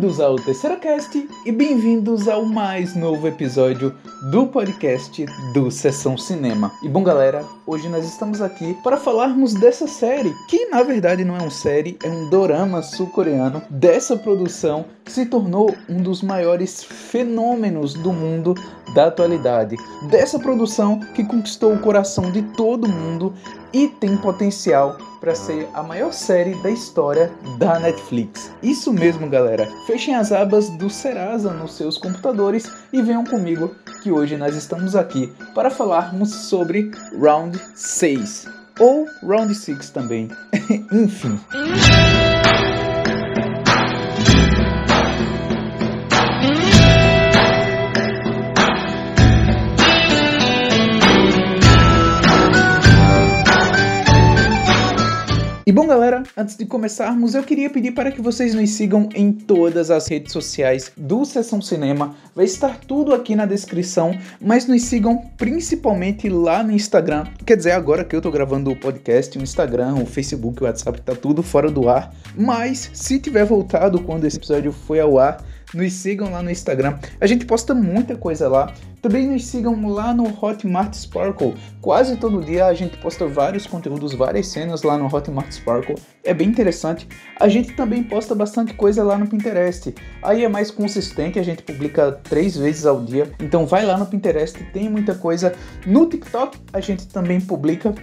Bem-vindos ao Terceira Cast e bem-vindos ao mais novo episódio do podcast do Sessão Cinema. E bom, galera, hoje nós estamos aqui para falarmos dessa série, que na verdade não é uma série, é um dorama sul-coreano dessa produção que se tornou um dos maiores fenômenos do mundo da atualidade. Dessa produção que conquistou o coração de todo mundo e tem potencial para ser a maior série da história da Netflix. Isso mesmo, galera. Fechem as abas do Serasa nos seus computadores e venham comigo que hoje nós estamos aqui para falarmos sobre Round 6 ou Round 6 também. Enfim. E bom, galera, antes de começarmos, eu queria pedir para que vocês nos sigam em todas as redes sociais do Sessão Cinema. Vai estar tudo aqui na descrição, mas nos sigam principalmente lá no Instagram. Quer dizer, agora que eu tô gravando o podcast, o Instagram, o Facebook, o WhatsApp, tá tudo fora do ar. Mas se tiver voltado quando esse episódio foi ao ar, nos sigam lá no Instagram. A gente posta muita coisa lá. Também nos sigam lá no Hotmart Sparkle. Quase todo dia a gente posta vários conteúdos, várias cenas lá no Hotmart Sparkle. É bem interessante. A gente também posta bastante coisa lá no Pinterest. Aí é mais consistente, a gente publica três vezes ao dia. Então vai lá no Pinterest, tem muita coisa. No TikTok a gente também publica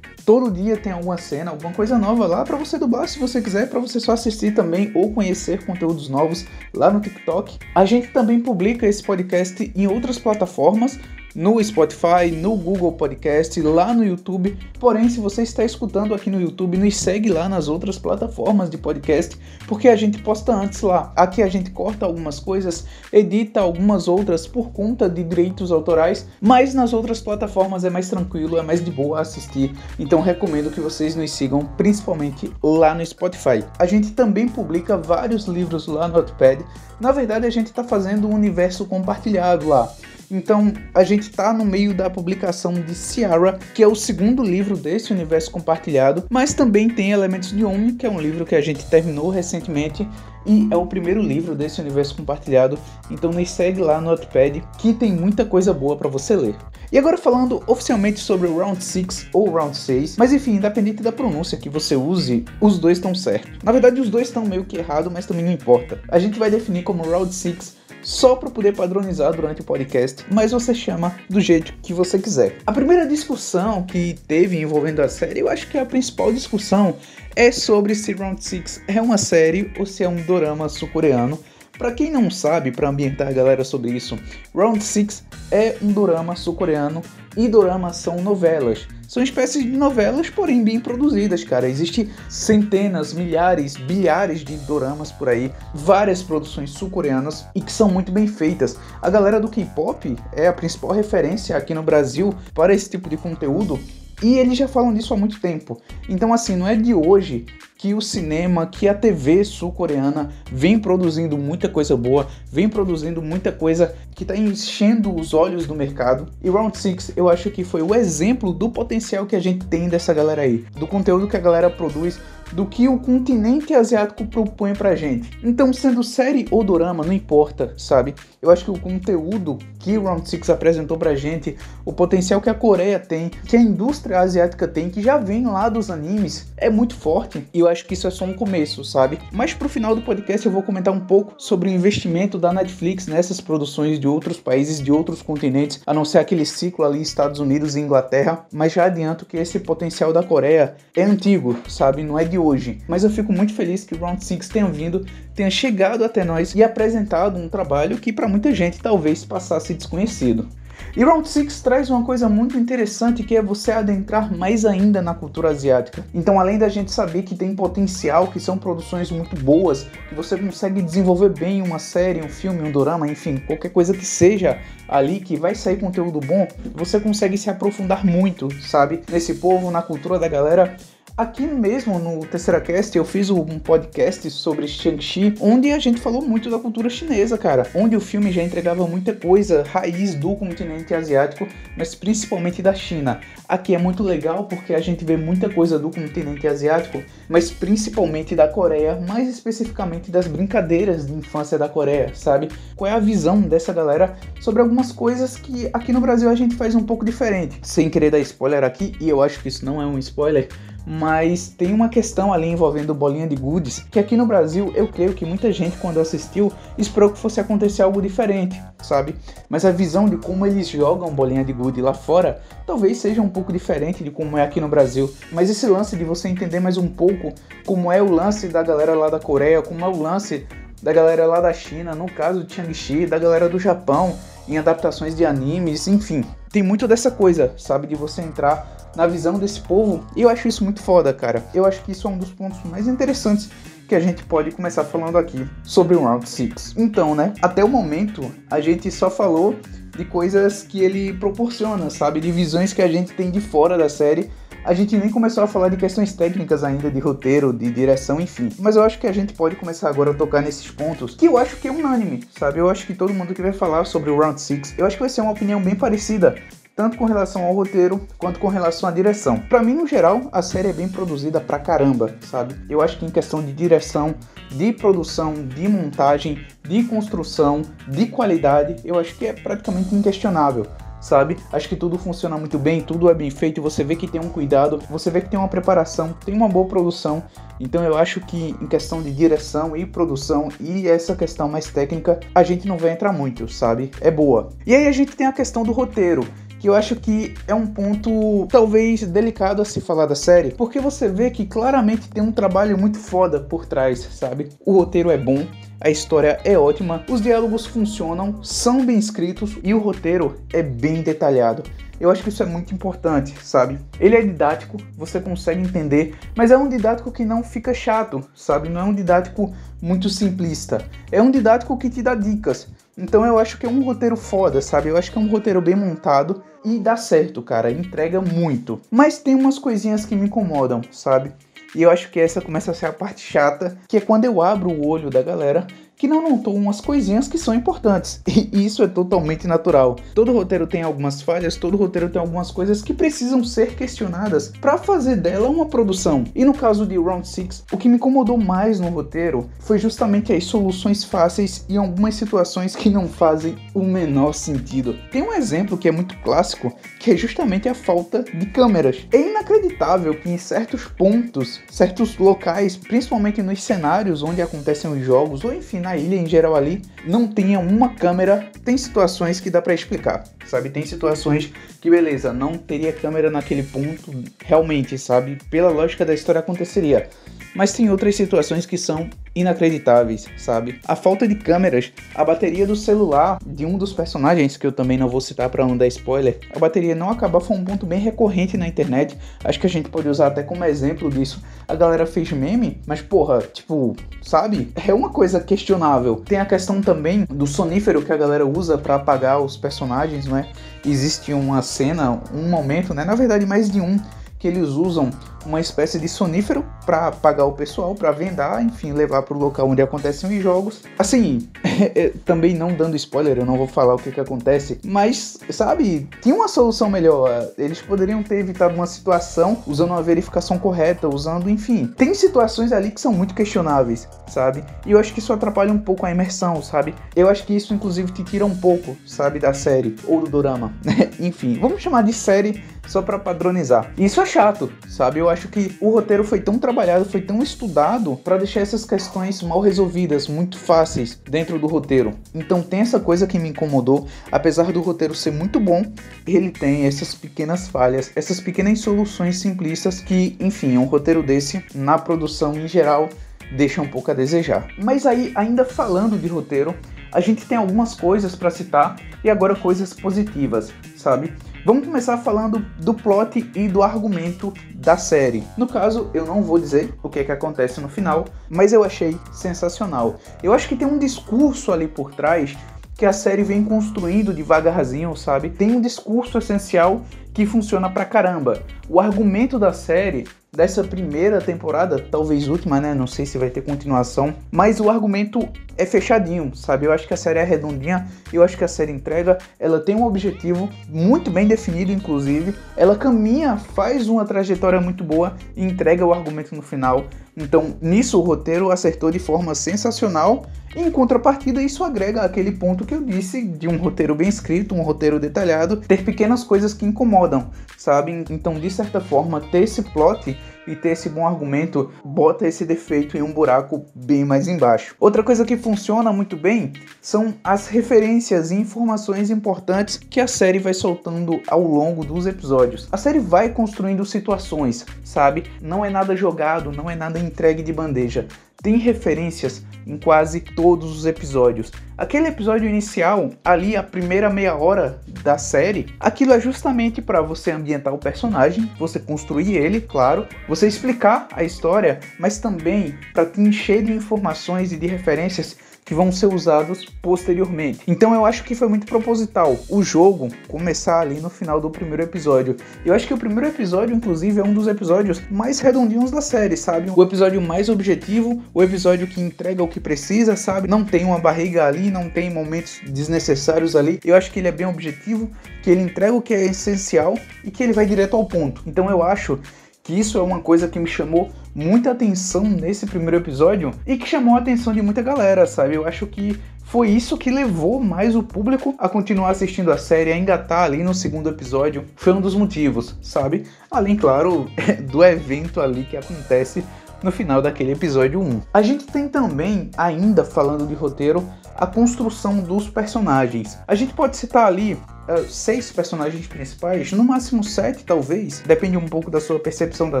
Todo dia tem alguma cena, alguma coisa nova lá para você dublar se você quiser, para você só assistir também ou conhecer conteúdos novos lá no TikTok. A gente também publica esse podcast em outras plataformas, no Spotify, no Google Podcast, lá no YouTube. Porém, se você está escutando aqui no YouTube, nos segue lá nas outras plataformas de podcast, porque a gente posta antes lá. Aqui a gente corta algumas coisas, edita algumas outras por conta de direitos autorais, mas nas outras plataformas é mais tranquilo, é mais de boa assistir. Então recomendo que vocês nos sigam, principalmente lá no Spotify. A gente também publica vários livros lá no Notepad. Na verdade, a gente está fazendo um universo compartilhado lá. Então a gente está no meio da publicação de Ciara, que é o segundo livro desse universo compartilhado, mas também tem Elementos de Omni, que é um livro que a gente terminou recentemente e é o primeiro livro desse universo compartilhado. Então nos segue lá no Notepad que tem muita coisa boa para você ler. E agora falando oficialmente sobre o Round 6 ou Round 6, mas enfim, independente da pronúncia que você use, os dois estão certos. Na verdade, os dois estão meio que errados, mas também não importa. A gente vai definir como Round 6 só para poder padronizar durante o podcast, mas você chama do jeito que você quiser. A primeira discussão que teve envolvendo a série, eu acho que a principal discussão é sobre se Round 6 é uma série ou se é um dorama sul-coreano. Para quem não sabe, para ambientar a galera sobre isso, Round 6 é um dorama sul-coreano e doramas são novelas. São espécies de novelas, porém bem produzidas, cara. Existem centenas, milhares, bilhares de doramas por aí, várias produções sul-coreanas e que são muito bem feitas. A galera do K-pop é a principal referência aqui no Brasil para esse tipo de conteúdo e eles já falam disso há muito tempo. Então, assim, não é de hoje que o cinema, que a TV sul-coreana vem produzindo muita coisa boa, vem produzindo muita coisa que está enchendo os olhos do mercado. E Round 6 eu acho que foi o exemplo do potencial que a gente tem dessa galera aí, do conteúdo que a galera produz do que o continente asiático propõe pra gente. Então, sendo série ou dorama, não importa, sabe? Eu acho que o conteúdo que Round 6 apresentou pra gente, o potencial que a Coreia tem, que a indústria asiática tem, que já vem lá dos animes, é muito forte. E eu acho que isso é só um começo, sabe? Mas pro final do podcast eu vou comentar um pouco sobre o investimento da Netflix nessas produções de outros países, de outros continentes, a não ser aquele ciclo ali Estados Unidos e Inglaterra. Mas já adianto que esse potencial da Coreia é antigo, sabe? Não é de hoje. Mas eu fico muito feliz que Round 6 tenha vindo, tenha chegado até nós e apresentado um trabalho que para muita gente talvez passasse desconhecido. E Round 6 traz uma coisa muito interessante que é você adentrar mais ainda na cultura asiática. Então, além da gente saber que tem potencial, que são produções muito boas, que você consegue desenvolver bem uma série, um filme, um drama, enfim, qualquer coisa que seja ali que vai sair conteúdo bom, você consegue se aprofundar muito, sabe? Nesse povo, na cultura da galera Aqui mesmo no Terceira Cast eu fiz um podcast sobre Shang-Chi, onde a gente falou muito da cultura chinesa, cara. Onde o filme já entregava muita coisa raiz do continente asiático, mas principalmente da China. Aqui é muito legal porque a gente vê muita coisa do continente asiático, mas principalmente da Coreia, mais especificamente das brincadeiras de infância da Coreia, sabe? Qual é a visão dessa galera sobre algumas coisas que aqui no Brasil a gente faz um pouco diferente. Sem querer dar spoiler aqui, e eu acho que isso não é um spoiler, mas tem uma questão ali envolvendo bolinha de goodies, que aqui no Brasil eu creio que muita gente quando assistiu esperou que fosse acontecer algo diferente, sabe? Mas a visão de como eles jogam bolinha de goodie lá fora talvez seja um pouco diferente de como é aqui no Brasil. Mas esse lance de você entender mais um pouco como é o lance da galera lá da Coreia, como é o lance da galera lá da China, no caso de Chang-Chi, da galera do Japão, em adaptações de animes, enfim. Tem muito dessa coisa, sabe? De você entrar na visão desse povo. E eu acho isso muito foda, cara. Eu acho que isso é um dos pontos mais interessantes que a gente pode começar falando aqui sobre o Round 6. Então, né, até o momento a gente só falou de coisas que ele proporciona, sabe? De visões que a gente tem de fora da série. A gente nem começou a falar de questões técnicas ainda, de roteiro, de direção, enfim. Mas eu acho que a gente pode começar agora a tocar nesses pontos que eu acho que é unânime, sabe? Eu acho que todo mundo que vai falar sobre o Round 6, eu acho que vai ser uma opinião bem parecida tanto com relação ao roteiro quanto com relação à direção. Para mim, no geral, a série é bem produzida pra caramba, sabe? Eu acho que em questão de direção, de produção, de montagem, de construção, de qualidade, eu acho que é praticamente inquestionável sabe? Acho que tudo funciona muito bem, tudo é bem feito, você vê que tem um cuidado, você vê que tem uma preparação, tem uma boa produção. Então eu acho que em questão de direção e produção e essa questão mais técnica, a gente não vai entrar muito, sabe? É boa. E aí a gente tem a questão do roteiro que eu acho que é um ponto talvez delicado a se falar da série, porque você vê que claramente tem um trabalho muito foda por trás, sabe? O roteiro é bom, a história é ótima, os diálogos funcionam, são bem escritos e o roteiro é bem detalhado. Eu acho que isso é muito importante, sabe? Ele é didático, você consegue entender, mas é um didático que não fica chato, sabe? Não é um didático muito simplista. É um didático que te dá dicas. Então eu acho que é um roteiro foda, sabe? Eu acho que é um roteiro bem montado e dá certo, cara. Entrega muito. Mas tem umas coisinhas que me incomodam, sabe? E eu acho que essa começa a ser a parte chata, que é quando eu abro o olho da galera que não notou umas coisinhas que são importantes. E isso é totalmente natural. Todo roteiro tem algumas falhas, todo roteiro tem algumas coisas que precisam ser questionadas para fazer dela uma produção. E no caso de Round 6, o que me incomodou mais no roteiro foi justamente as soluções fáceis e algumas situações que não fazem o menor sentido. Tem um exemplo que é muito clássico, que é justamente a falta de câmeras. É inacreditável que em certos pontos, certos locais, principalmente nos cenários onde acontecem os jogos, ou enfim, na ilha em geral ali não tenha uma câmera, tem situações que dá para explicar, sabe? Tem situações que beleza, não teria câmera naquele ponto, realmente, sabe? Pela lógica da história aconteceria. Mas tem outras situações que são inacreditáveis, sabe? A falta de câmeras, a bateria do celular de um dos personagens, que eu também não vou citar para não dar spoiler, a bateria não acaba foi um ponto bem recorrente na internet. Acho que a gente pode usar até como exemplo disso. A galera fez meme, mas porra, tipo, sabe? É uma coisa questionável. Tem a questão também do sonífero que a galera usa para apagar os personagens, não é? Existe uma cena, um momento, né? Na verdade, mais de um que eles usam uma espécie de sonífero para pagar o pessoal, para vendar, enfim, levar para o local onde acontecem os jogos. Assim, é, também não dando spoiler, eu não vou falar o que, que acontece, mas, sabe, tinha uma solução melhor. Eles poderiam ter evitado uma situação usando uma verificação correta, usando, enfim. Tem situações ali que são muito questionáveis, sabe? E eu acho que isso atrapalha um pouco a imersão, sabe? Eu acho que isso, inclusive, te tira um pouco, sabe, da série ou do dorama. enfim, vamos chamar de série só para padronizar. Isso é chato, sabe? Eu acho que o roteiro foi tão trabalhado, foi tão estudado para deixar essas questões mal resolvidas, muito fáceis dentro do roteiro. Então tem essa coisa que me incomodou, apesar do roteiro ser muito bom, ele tem essas pequenas falhas, essas pequenas soluções simplistas que, enfim, um roteiro desse na produção em geral deixa um pouco a desejar. Mas aí, ainda falando de roteiro, a gente tem algumas coisas para citar e agora coisas positivas, sabe? Vamos começar falando do plot e do argumento da série. No caso, eu não vou dizer o que é que acontece no final, mas eu achei sensacional. Eu acho que tem um discurso ali por trás que a série vem construindo devagarzinho, sabe? Tem um discurso essencial que funciona pra caramba. O argumento da série dessa primeira temporada, talvez última, né? Não sei se vai ter continuação, mas o argumento é fechadinho, sabe? Eu acho que a série é redondinha, eu acho que a série entrega, ela tem um objetivo muito bem definido, inclusive, ela caminha, faz uma trajetória muito boa e entrega o argumento no final. Então, nisso o roteiro acertou de forma sensacional. Em contrapartida, isso agrega aquele ponto que eu disse de um roteiro bem escrito, um roteiro detalhado, ter pequenas coisas que incomodam, sabe? Então, de certa forma, ter esse plot e ter esse bom argumento bota esse defeito em um buraco bem mais embaixo. Outra coisa que funciona muito bem são as referências e informações importantes que a série vai soltando ao longo dos episódios. A série vai construindo situações, sabe? Não é nada jogado, não é nada entregue de bandeja tem referências em quase todos os episódios. Aquele episódio inicial, ali a primeira meia hora da série, aquilo é justamente para você ambientar o personagem, você construir ele, claro, você explicar a história, mas também para te encher de informações e de referências que vão ser usados posteriormente. Então eu acho que foi muito proposital o jogo começar ali no final do primeiro episódio. Eu acho que o primeiro episódio, inclusive, é um dos episódios mais redondinhos da série, sabe? O episódio mais objetivo, o episódio que entrega o que precisa, sabe? Não tem uma barriga ali, não tem momentos desnecessários ali. Eu acho que ele é bem objetivo, que ele entrega o que é essencial e que ele vai direto ao ponto. Então eu acho que isso é uma coisa que me chamou muita atenção nesse primeiro episódio e que chamou a atenção de muita galera, sabe? Eu acho que foi isso que levou mais o público a continuar assistindo a série, a engatar ali no segundo episódio. Foi um dos motivos, sabe? Além, claro, do evento ali que acontece no final daquele episódio 1. A gente tem também, ainda falando de roteiro, a construção dos personagens. A gente pode citar ali uh, seis personagens principais, no máximo sete talvez, depende um pouco da sua percepção da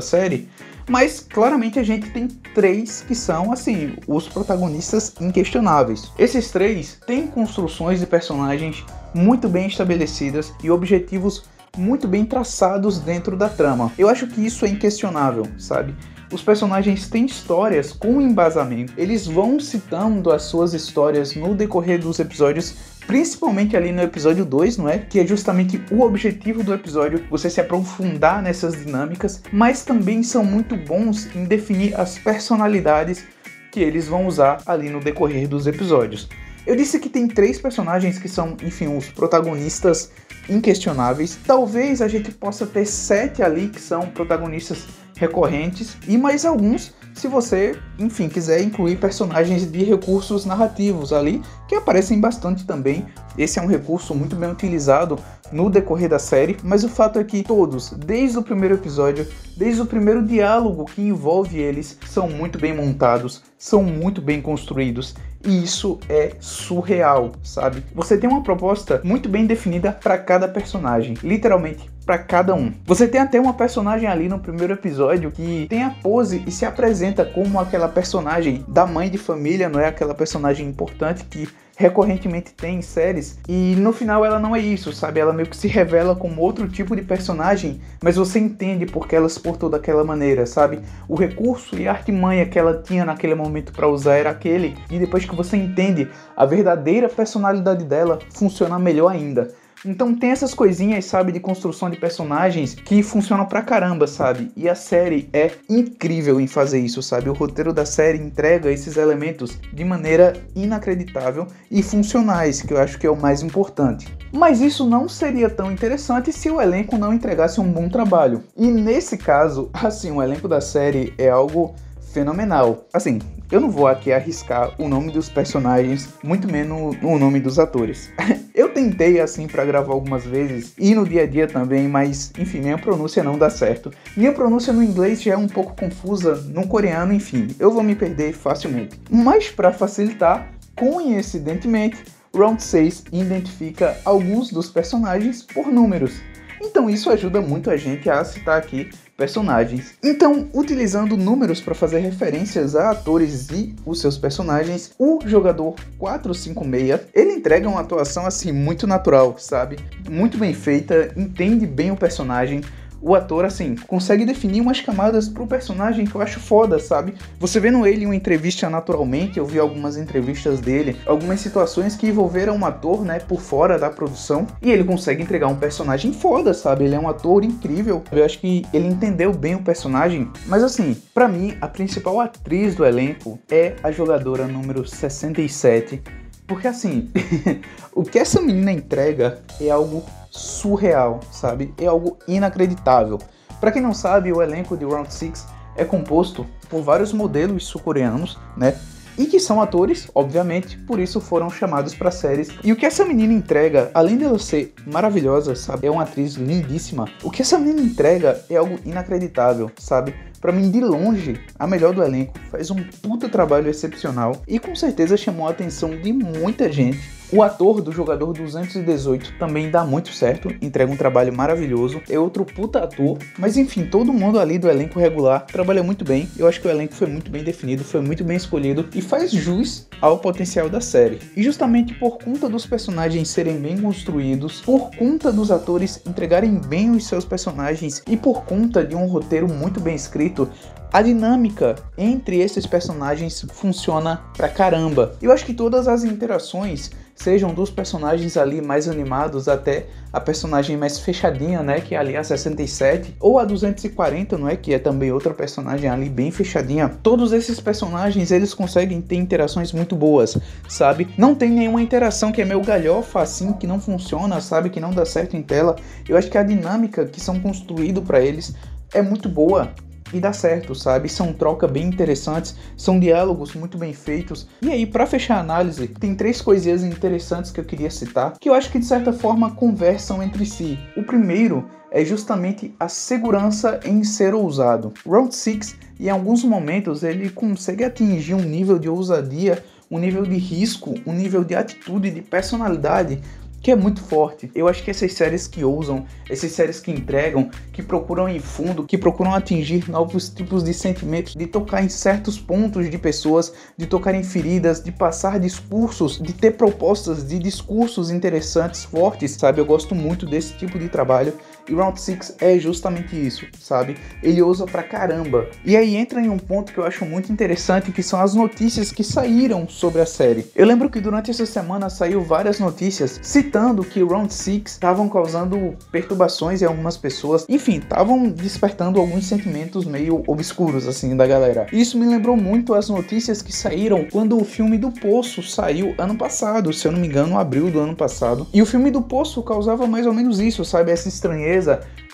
série, mas claramente a gente tem três que são assim os protagonistas inquestionáveis. Esses três têm construções de personagens muito bem estabelecidas e objetivos muito bem traçados dentro da trama. Eu acho que isso é inquestionável, sabe? Os personagens têm histórias com embasamento. Eles vão citando as suas histórias no decorrer dos episódios principalmente ali no episódio 2, não é? Que é justamente o objetivo do episódio, você se aprofundar nessas dinâmicas, mas também são muito bons em definir as personalidades que eles vão usar ali no decorrer dos episódios. Eu disse que tem três personagens que são, enfim, os protagonistas inquestionáveis. Talvez a gente possa ter sete ali que são protagonistas recorrentes e mais alguns se você, enfim, quiser incluir personagens de recursos narrativos ali, que aparecem bastante também. Esse é um recurso muito bem utilizado no decorrer da série, mas o fato é que todos, desde o primeiro episódio, desde o primeiro diálogo que envolve eles, são muito bem montados, são muito bem construídos e isso é surreal, sabe? Você tem uma proposta muito bem definida para cada personagem, literalmente para cada um. Você tem até uma personagem ali no primeiro episódio que tem a pose e se apresenta como aquela personagem da mãe de família, não é aquela personagem importante que recorrentemente tem em séries e no final ela não é isso, sabe? Ela meio que se revela como outro tipo de personagem, mas você entende porque ela se portou daquela maneira, sabe? O recurso e a artimanha que ela tinha naquele momento para usar era aquele, e depois que você entende a verdadeira personalidade dela, funciona melhor ainda. Então tem essas coisinhas, sabe, de construção de personagens que funcionam pra caramba, sabe? E a série é incrível em fazer isso, sabe? O roteiro da série entrega esses elementos de maneira inacreditável e funcionais, que eu acho que é o mais importante. Mas isso não seria tão interessante se o elenco não entregasse um bom trabalho. E nesse caso, assim, o elenco da série é algo fenomenal. Assim, eu não vou aqui arriscar o nome dos personagens, muito menos o nome dos atores. eu tentei assim para gravar algumas vezes e no dia a dia também, mas enfim, minha pronúncia não dá certo. Minha pronúncia no inglês já é um pouco confusa, no coreano, enfim, eu vou me perder facilmente. Mas para facilitar, coincidentemente, Round 6 identifica alguns dos personagens por números. Então isso ajuda muito a gente a citar aqui personagens. Então, utilizando números para fazer referências a atores e os seus personagens, o jogador 456, ele entrega uma atuação assim muito natural, sabe? Muito bem feita, entende bem o personagem. O ator, assim, consegue definir umas camadas pro personagem que eu acho foda, sabe? Você vendo ele em uma entrevista naturalmente, eu vi algumas entrevistas dele, algumas situações que envolveram um ator, né, por fora da produção, e ele consegue entregar um personagem foda, sabe? Ele é um ator incrível. Eu acho que ele entendeu bem o personagem, mas assim, para mim, a principal atriz do elenco é a jogadora número 67, porque assim, o que essa menina entrega é algo surreal, sabe? É algo inacreditável. Para quem não sabe, o elenco de Round 6 é composto por vários modelos sul-coreanos, né? E que são atores, obviamente, por isso foram chamados para séries. E o que essa menina entrega, além dela ser maravilhosa, sabe? É uma atriz lindíssima. O que essa menina entrega é algo inacreditável, sabe? Para mim, de longe, a melhor do elenco, faz um puta trabalho excepcional e com certeza chamou a atenção de muita gente o ator do jogador 218 também dá muito certo, entrega um trabalho maravilhoso, é outro puta ator, mas enfim, todo mundo ali do elenco regular trabalha muito bem. Eu acho que o elenco foi muito bem definido, foi muito bem escolhido e faz jus ao potencial da série. E justamente por conta dos personagens serem bem construídos, por conta dos atores entregarem bem os seus personagens e por conta de um roteiro muito bem escrito, a dinâmica entre esses personagens funciona pra caramba. Eu acho que todas as interações sejam dos personagens ali mais animados até a personagem mais fechadinha, né, que é ali a 67, ou a 240, não é, que é também outra personagem ali bem fechadinha. Todos esses personagens, eles conseguem ter interações muito boas, sabe? Não tem nenhuma interação que é meio galhofa assim, que não funciona, sabe, que não dá certo em tela. Eu acho que a dinâmica que são construído para eles é muito boa e dá certo, sabe? São trocas bem interessantes, são diálogos muito bem feitos. E aí, para fechar a análise, tem três coisinhas interessantes que eu queria citar, que eu acho que de certa forma conversam entre si. O primeiro é justamente a segurança em ser ousado. Round 6, em alguns momentos, ele consegue atingir um nível de ousadia, um nível de risco, um nível de atitude, de personalidade que é muito forte. Eu acho que essas séries que ousam, essas séries que entregam, que procuram ir fundo, que procuram atingir novos tipos de sentimentos, de tocar em certos pontos de pessoas, de tocar em feridas, de passar discursos, de ter propostas de discursos interessantes, fortes, sabe? Eu gosto muito desse tipo de trabalho e Round 6 é justamente isso, sabe? Ele ousa pra caramba. E aí entra em um ponto que eu acho muito interessante, que são as notícias que saíram sobre a série. Eu lembro que durante essa semana saiu várias notícias citando que Round 6 estavam causando perturbações em algumas pessoas. Enfim, estavam despertando alguns sentimentos meio obscuros, assim, da galera. Isso me lembrou muito as notícias que saíram quando o filme do Poço saiu ano passado, se eu não me engano, abril do ano passado. E o filme do Poço causava mais ou menos isso, sabe? Essa estranheza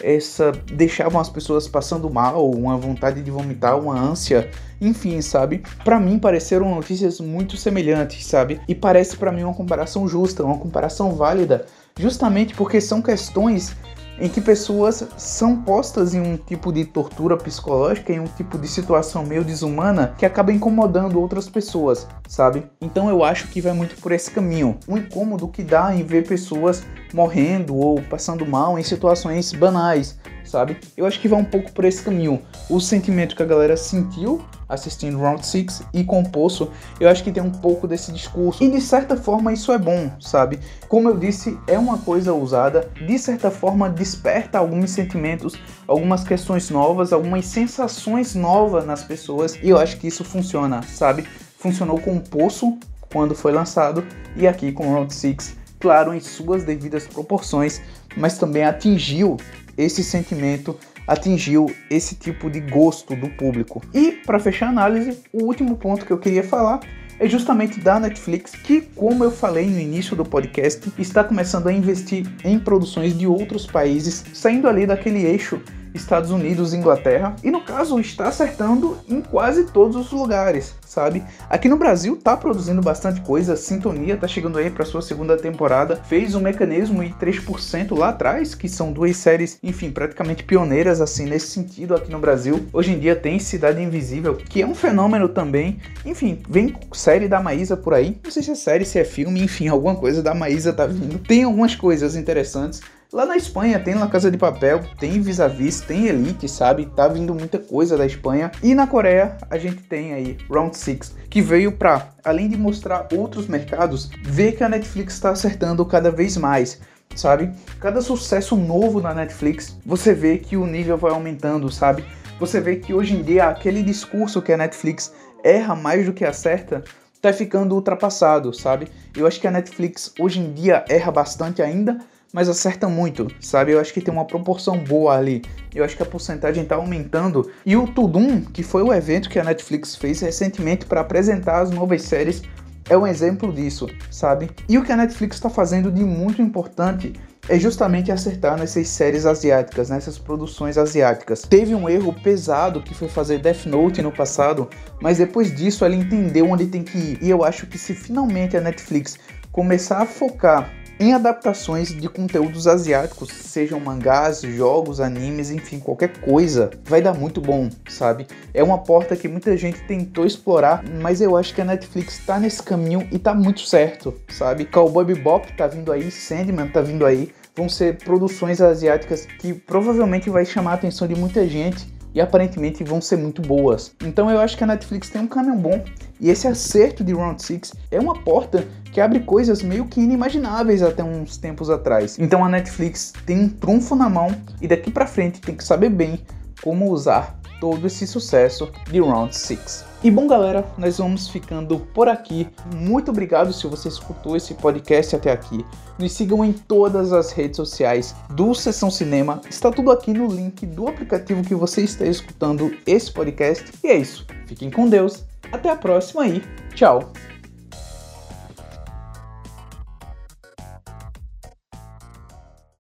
essa deixavam as pessoas passando mal, uma vontade de vomitar, uma ânsia, enfim, sabe? Para mim pareceram notícias muito semelhantes, sabe? E parece para mim uma comparação justa, uma comparação válida, justamente porque são questões em que pessoas são postas em um tipo de tortura psicológica, em um tipo de situação meio desumana que acaba incomodando outras pessoas, sabe? Então eu acho que vai muito por esse caminho. Um incômodo que dá em ver pessoas morrendo ou passando mal em situações banais, sabe? Eu acho que vai um pouco por esse caminho. O sentimento que a galera sentiu assistindo Round 6 e com Poço, eu acho que tem um pouco desse discurso. E de certa forma isso é bom, sabe? Como eu disse, é uma coisa usada, de certa forma desperta alguns sentimentos, algumas questões novas, algumas sensações novas nas pessoas, e eu acho que isso funciona, sabe? Funcionou com Poço quando foi lançado e aqui com Round 6 claro, em suas devidas proporções, mas também atingiu esse sentimento, atingiu esse tipo de gosto do público. E para fechar a análise, o último ponto que eu queria falar é justamente da Netflix, que, como eu falei no início do podcast, está começando a investir em produções de outros países, saindo ali daquele eixo Estados Unidos Inglaterra, e no caso está acertando em quase todos os lugares, sabe? Aqui no Brasil tá produzindo bastante coisa, Sintonia tá chegando aí para sua segunda temporada, fez um mecanismo e 3% lá atrás, que são duas séries, enfim, praticamente pioneiras assim nesse sentido aqui no Brasil. Hoje em dia tem Cidade Invisível, que é um fenômeno também. Enfim, vem série da Maísa por aí, não sei se é série, se é filme, enfim, alguma coisa da Maísa tá vindo. Tem algumas coisas interessantes. Lá na Espanha tem La Casa de Papel, tem Vis-a-Vis, tem Elite, sabe? Tá vindo muita coisa da Espanha. E na Coreia a gente tem aí Round 6, que veio para, além de mostrar outros mercados, ver que a Netflix está acertando cada vez mais. sabe? Cada sucesso novo na Netflix, você vê que o nível vai aumentando, sabe? Você vê que hoje em dia aquele discurso que a Netflix erra mais do que acerta tá ficando ultrapassado, sabe? Eu acho que a Netflix hoje em dia erra bastante ainda, mas acerta muito, sabe? Eu acho que tem uma proporção boa ali. Eu acho que a porcentagem está aumentando. E o Tudum, que foi o evento que a Netflix fez recentemente para apresentar as novas séries, é um exemplo disso, sabe? E o que a Netflix está fazendo de muito importante é justamente acertar nessas séries asiáticas, nessas produções asiáticas. Teve um erro pesado que foi fazer Death Note no passado, mas depois disso ela entendeu onde tem que ir. E eu acho que se finalmente a Netflix começar a focar em adaptações de conteúdos asiáticos, sejam mangás, jogos, animes, enfim, qualquer coisa, vai dar muito bom, sabe? É uma porta que muita gente tentou explorar, mas eu acho que a Netflix tá nesse caminho e tá muito certo, sabe? Cowboy Bebop tá vindo aí, Sandman tá vindo aí, vão ser produções asiáticas que provavelmente vai chamar a atenção de muita gente e aparentemente vão ser muito boas. Então eu acho que a Netflix tem um caminho bom e esse acerto de Round 6 é uma porta que abre coisas meio que inimagináveis até uns tempos atrás. Então a Netflix tem um trunfo na mão e daqui para frente tem que saber bem como usar todo esse sucesso de Round 6. E bom, galera, nós vamos ficando por aqui. Muito obrigado se você escutou esse podcast até aqui. Nos sigam em todas as redes sociais do Sessão Cinema. Está tudo aqui no link do aplicativo que você está escutando esse podcast. E é isso. Fiquem com Deus. Até a próxima e tchau.